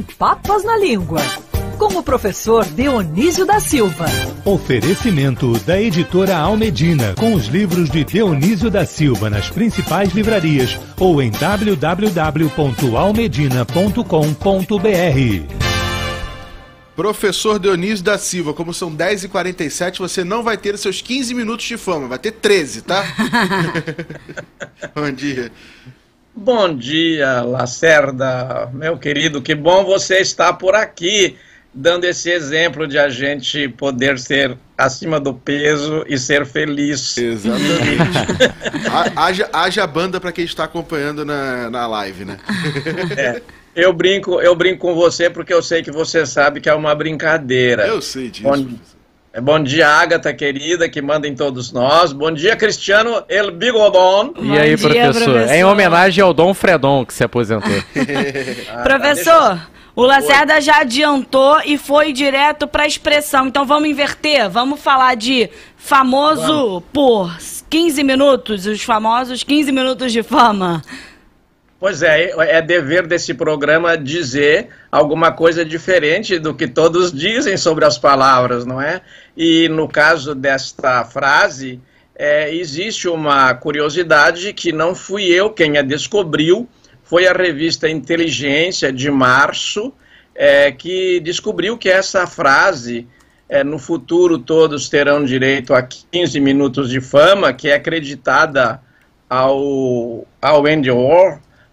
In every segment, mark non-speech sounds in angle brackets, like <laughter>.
Sem Papas na Língua, com o professor Dionísio da Silva. Oferecimento da editora Almedina, com os livros de Dionísio da Silva nas principais livrarias ou em www.almedina.com.br. Professor Dionísio da Silva, como são 10h47, você não vai ter seus 15 minutos de fama, vai ter 13, tá? <laughs> Bom dia. Bom dia, Lacerda, meu querido, que bom você estar por aqui, dando esse exemplo de a gente poder ser acima do peso e ser feliz. Exatamente. <laughs> haja, haja banda para quem está acompanhando na, na live, né? É. Eu brinco, eu brinco com você porque eu sei que você sabe que é uma brincadeira. Eu sei disso. Bom, bom dia, Agatha querida, que manda em todos nós. Bom dia, Cristiano El Bigodon. E aí, dia, professor? professor? É em homenagem ao Dom Fredon que se aposentou. <laughs> ah, professor, tá, o Lacerda Oi. já adiantou e foi direto para a expressão. Então vamos inverter. Vamos falar de famoso vamos. por 15 minutos, os famosos 15 minutos de fama. Pois é, é dever desse programa dizer alguma coisa diferente do que todos dizem sobre as palavras, não é? E no caso desta frase, é, existe uma curiosidade que não fui eu quem a descobriu, foi a revista Inteligência de março é, que descobriu que essa frase, é, no futuro todos terão direito a 15 minutos de fama, que é acreditada ao, ao Andy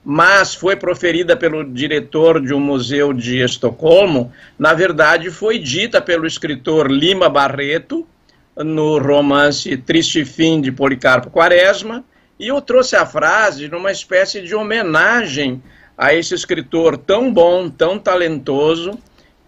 mas foi proferida pelo diretor de um museu de Estocolmo, na verdade foi dita pelo escritor Lima Barreto, no romance Triste Fim de Policarpo Quaresma, e eu trouxe a frase numa espécie de homenagem a esse escritor tão bom, tão talentoso,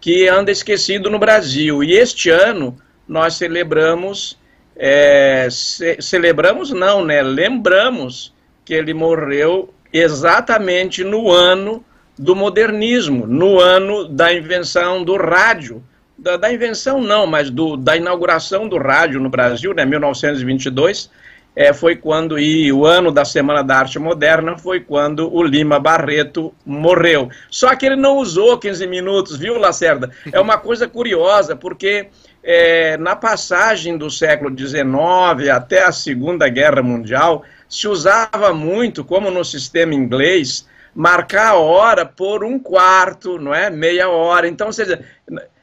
que anda esquecido no Brasil. E este ano nós celebramos, é, ce celebramos não, né? Lembramos que ele morreu exatamente no ano do modernismo, no ano da invenção do rádio. Da, da invenção não, mas do, da inauguração do rádio no Brasil, né, 1922, é, foi quando, e o ano da Semana da Arte Moderna foi quando o Lima Barreto morreu. Só que ele não usou 15 minutos, viu, Lacerda? É uma coisa curiosa, porque é, na passagem do século XIX até a Segunda Guerra Mundial, se usava muito, como no sistema inglês, marcar a hora por um quarto, não é? Meia hora. Então, ou seja,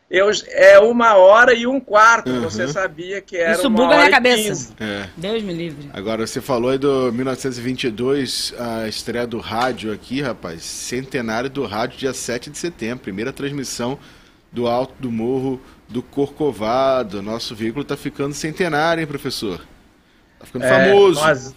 eu, é uma hora e um quarto. Uhum. Você sabia que era Isso uma buga hora minha cabeça. É. Deus me livre. Agora, você falou aí do 1922, a estreia do rádio aqui, rapaz. Centenário do rádio, dia 7 de setembro. Primeira transmissão do Alto do Morro do Corcovado. Nosso veículo está ficando centenário, hein, professor? Tá ficando é, famoso.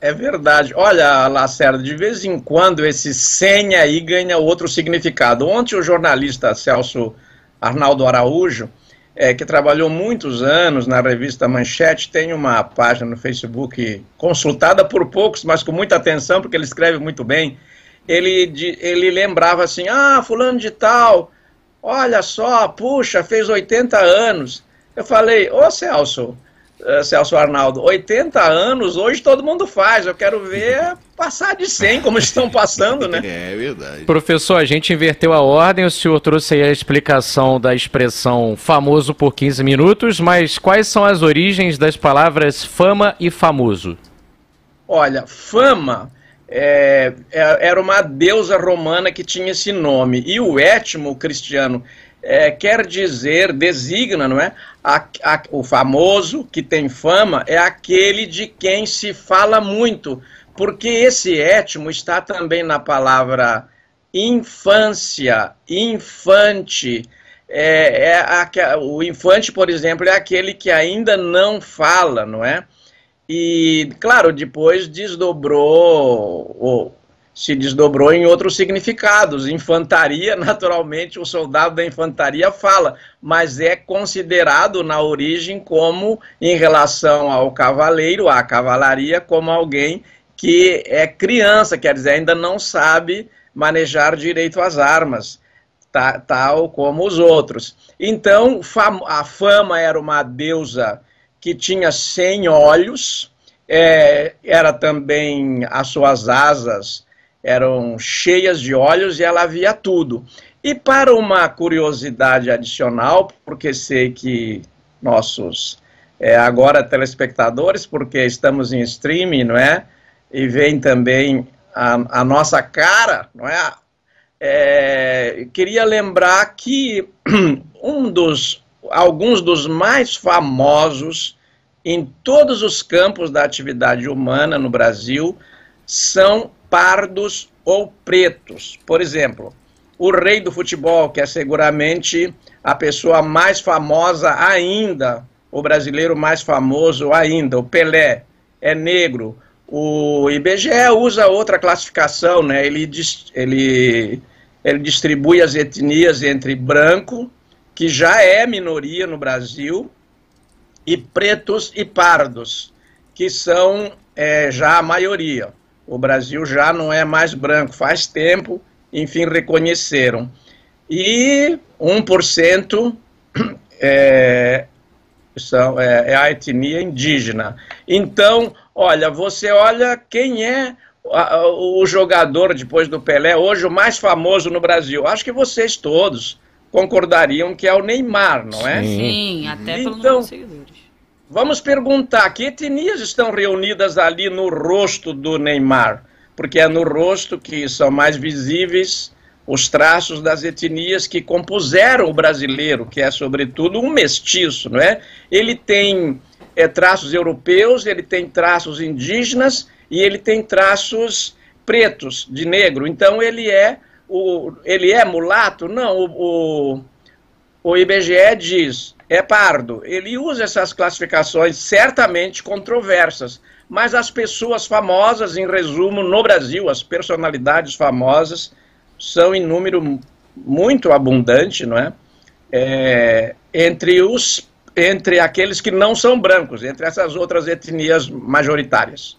É verdade. Olha, Lacerda, de vez em quando esse senha aí ganha outro significado. Ontem o jornalista Celso Arnaldo Araújo, é, que trabalhou muitos anos na revista Manchete, tem uma página no Facebook consultada por poucos, mas com muita atenção, porque ele escreve muito bem. Ele, de, ele lembrava assim: ah, fulano de tal, olha só, puxa, fez 80 anos. Eu falei, ô Celso, uh, Celso Arnaldo, 80 anos, hoje todo mundo faz. Eu quero ver <laughs> passar de 100, como estão passando, né? <laughs> É verdade. Professor, a gente inverteu a ordem, o senhor trouxe aí a explicação da expressão famoso por 15 minutos, mas quais são as origens das palavras fama e famoso? Olha, fama é, é era uma deusa romana que tinha esse nome, e o étimo cristiano é, quer dizer, designa, não é? A, a, o famoso que tem fama é aquele de quem se fala muito, porque esse étimo está também na palavra infância, infante. É, é a, o infante, por exemplo, é aquele que ainda não fala, não é? E, claro, depois desdobrou se desdobrou em outros significados. Infantaria, <laughs> naturalmente, o soldado da infantaria fala, mas é considerado na origem como, em relação ao cavaleiro, à cavalaria, como alguém que é criança, quer dizer, ainda não sabe manejar direito as armas, tal como os outros. Então, a fama era uma deusa que tinha cem olhos, é, era também as suas asas eram cheias de olhos e ela via tudo. E para uma curiosidade adicional, porque sei que nossos é, agora telespectadores, porque estamos em streaming, não é? E vem também a, a nossa cara, não é? é? Queria lembrar que <clears throat> um dos, alguns dos mais famosos em todos os campos da atividade humana no Brasil são pardos ou pretos. Por exemplo, o rei do futebol, que é seguramente a pessoa mais famosa ainda, o brasileiro mais famoso ainda, o Pelé, é negro. O IBGE usa outra classificação, né? Ele, ele, ele distribui as etnias entre branco, que já é minoria no Brasil, e pretos e pardos, que são é, já a maioria. O Brasil já não é mais branco faz tempo, enfim, reconheceram. E 1% <clears throat> é, são, é, é a etnia indígena. Então, olha, você olha quem é o jogador depois do Pelé, hoje o mais famoso no Brasil. Acho que vocês todos concordariam que é o Neymar, não é? Sim, Sim até então, pelo seguidores. Vamos perguntar que etnias estão reunidas ali no rosto do Neymar? Porque é no rosto que são mais visíveis os traços das etnias que compuseram o brasileiro, que é sobretudo um mestiço, não é? Ele tem é, traços europeus, ele tem traços indígenas e ele tem traços pretos, de negro. Então ele é o, ele é mulato? Não, o, o, o IBGE diz é pardo. Ele usa essas classificações certamente controversas, mas as pessoas famosas, em resumo, no Brasil, as personalidades famosas, são em número muito abundante, não é? é? entre os entre aqueles que não são brancos, entre essas outras etnias majoritárias.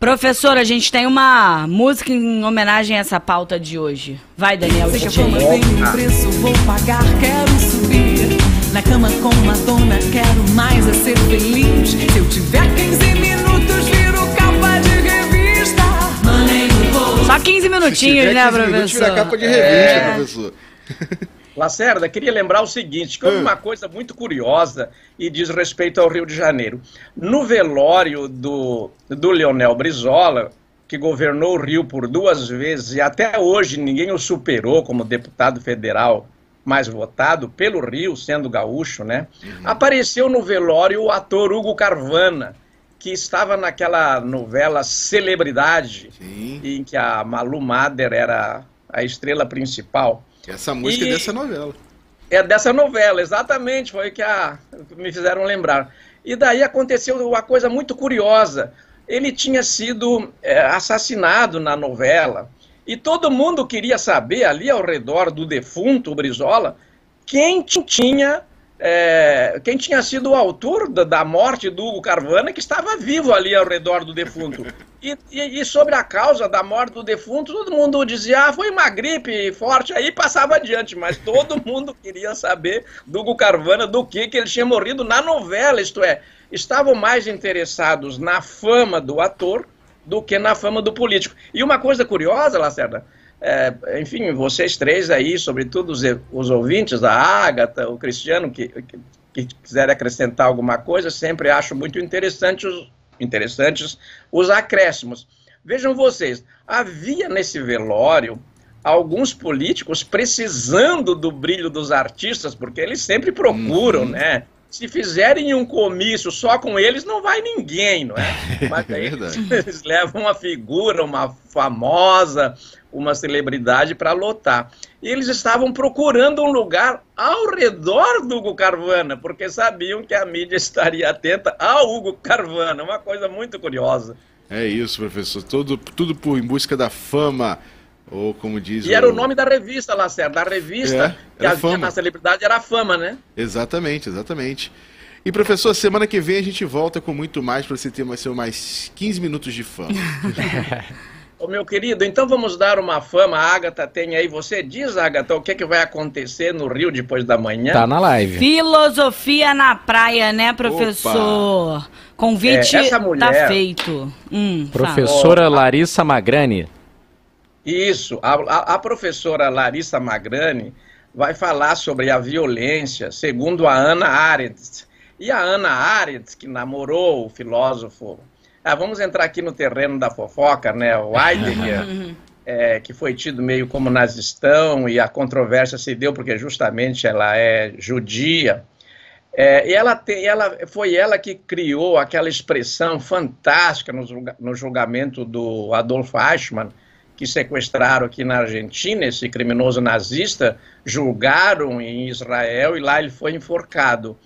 Professor, a gente tem uma música em homenagem a essa pauta de hoje. Vai, Daniel. Sei que a fama tem um preço, vou pagar, quero subir. Na cama com Madonna, quero mais é ser feliz. Se eu tiver 15 minutos, viro capa de revista. Money só 15 minutinhos, né, professor? Minutos, vira capa de revista, é... professor. <laughs> Lacerda, queria lembrar o seguinte, que houve hum. uma coisa muito curiosa e diz respeito ao Rio de Janeiro. No velório do, do Leonel Brizola, que governou o Rio por duas vezes e até hoje ninguém o superou como deputado federal mais votado pelo Rio, sendo gaúcho, né? Uhum. Apareceu no velório o ator Hugo Carvana, que estava naquela novela Celebridade, Sim. em que a Malu Mader era a estrela principal. Essa música é e é dessa novela. É dessa novela, exatamente, foi que a, me fizeram lembrar. E daí aconteceu uma coisa muito curiosa. Ele tinha sido é, assassinado na novela e todo mundo queria saber ali ao redor do defunto Brizola quem tinha é, quem tinha sido o autor da, da, morte do Hugo Carvana, que estava vivo ali ao redor do defunto. E, e, e, sobre a causa da morte do defunto, todo mundo dizia, ah, foi uma gripe forte, aí passava adiante, mas todo <laughs> mundo queria saber do Hugo Carvana, do que, que ele tinha morrido na novela, isto é, estavam mais interessados na fama do ator do que na fama do político. E uma coisa curiosa, Lacerda, é, enfim, vocês três aí, sobretudo os, os ouvintes, a Ágata, o Cristiano, que, que, que quiser acrescentar alguma coisa, sempre acho muito interessante os, interessantes os acréscimos. Vejam vocês, havia nesse velório alguns políticos precisando do brilho dos artistas, porque eles sempre procuram, uhum. né? Se fizerem um comício só com eles, não vai ninguém, não é? <laughs> Mas aí é <laughs> eles levam uma figura, uma famosa, uma celebridade para lotar. E eles estavam procurando um lugar ao redor do Hugo Carvana, porque sabiam que a mídia estaria atenta ao Hugo Carvana. Uma coisa muito curiosa. É isso, professor. Tudo, tudo por, em busca da fama. Ou como diz. E o... era o nome da revista, Lacerda. Da revista é, que havia na celebridade era a fama, né? Exatamente, exatamente. E professor, semana que vem a gente volta com muito mais para você ter mais, mais 15 minutos de fama. <laughs> Ô, meu querido, então vamos dar uma fama. A Agatha tem aí. Você diz, Agatha, o que, é que vai acontecer no Rio depois da manhã? Tá na live. Filosofia na praia, né, professor? Opa. Convite é, essa mulher... tá feito. Hum, Professora fala. Larissa Magrani. Isso. A, a, a professora Larissa Magrani vai falar sobre a violência, segundo a Ana Arendt. E a Ana Arendt, que namorou o filósofo. Ah, vamos entrar aqui no terreno da fofoca, né? O Heidegger, <laughs> é, que foi tido meio como nazistão, e a controvérsia se deu porque justamente ela é judia. É, e ela, tem, ela foi ela que criou aquela expressão fantástica no, no julgamento do Adolf Eichmann, que sequestraram aqui na Argentina esse criminoso nazista, julgaram em Israel e lá ele foi enforcado.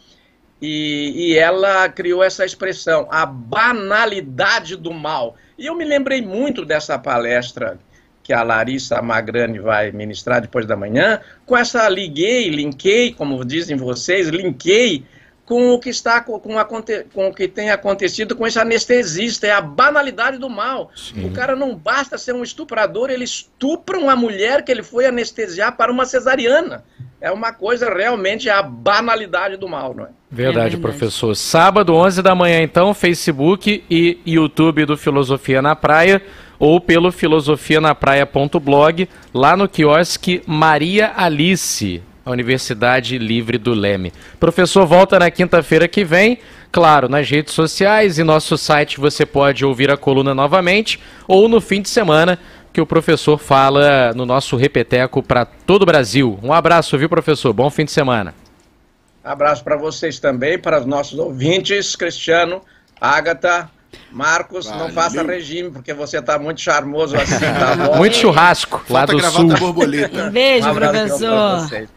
E, e, ela criou essa expressão, a banalidade do mal. E eu me lembrei muito dessa palestra que a Larissa Magrani vai ministrar depois da manhã, com essa liguei, linkei, como dizem vocês, linkei com o que está com, com, com, o que tem acontecido com esse anestesista, é a banalidade do mal. Sim. O cara não basta ser um estuprador, ele estupra uma mulher que ele foi anestesiar para uma cesariana. É uma coisa realmente a banalidade do mal, não é? Verdade, é verdade, professor. Sábado, 11 da manhã, então, Facebook e YouTube do Filosofia na Praia ou pelo filosofianapraia.blog, lá no quiosque Maria Alice, a Universidade Livre do Leme. Professor volta na quinta-feira que vem. Claro, nas redes sociais e nosso site você pode ouvir a coluna novamente ou no fim de semana que o professor fala no nosso repeteco para todo o Brasil. Um abraço, viu, professor? Bom fim de semana. Abraço para vocês também, para os nossos ouvintes, Cristiano, Ágata, Marcos, Valeu. não faça regime, porque você está muito charmoso assim, tá? <laughs> Muito churrasco, lá do sul. Beijo, um professor. Beijo.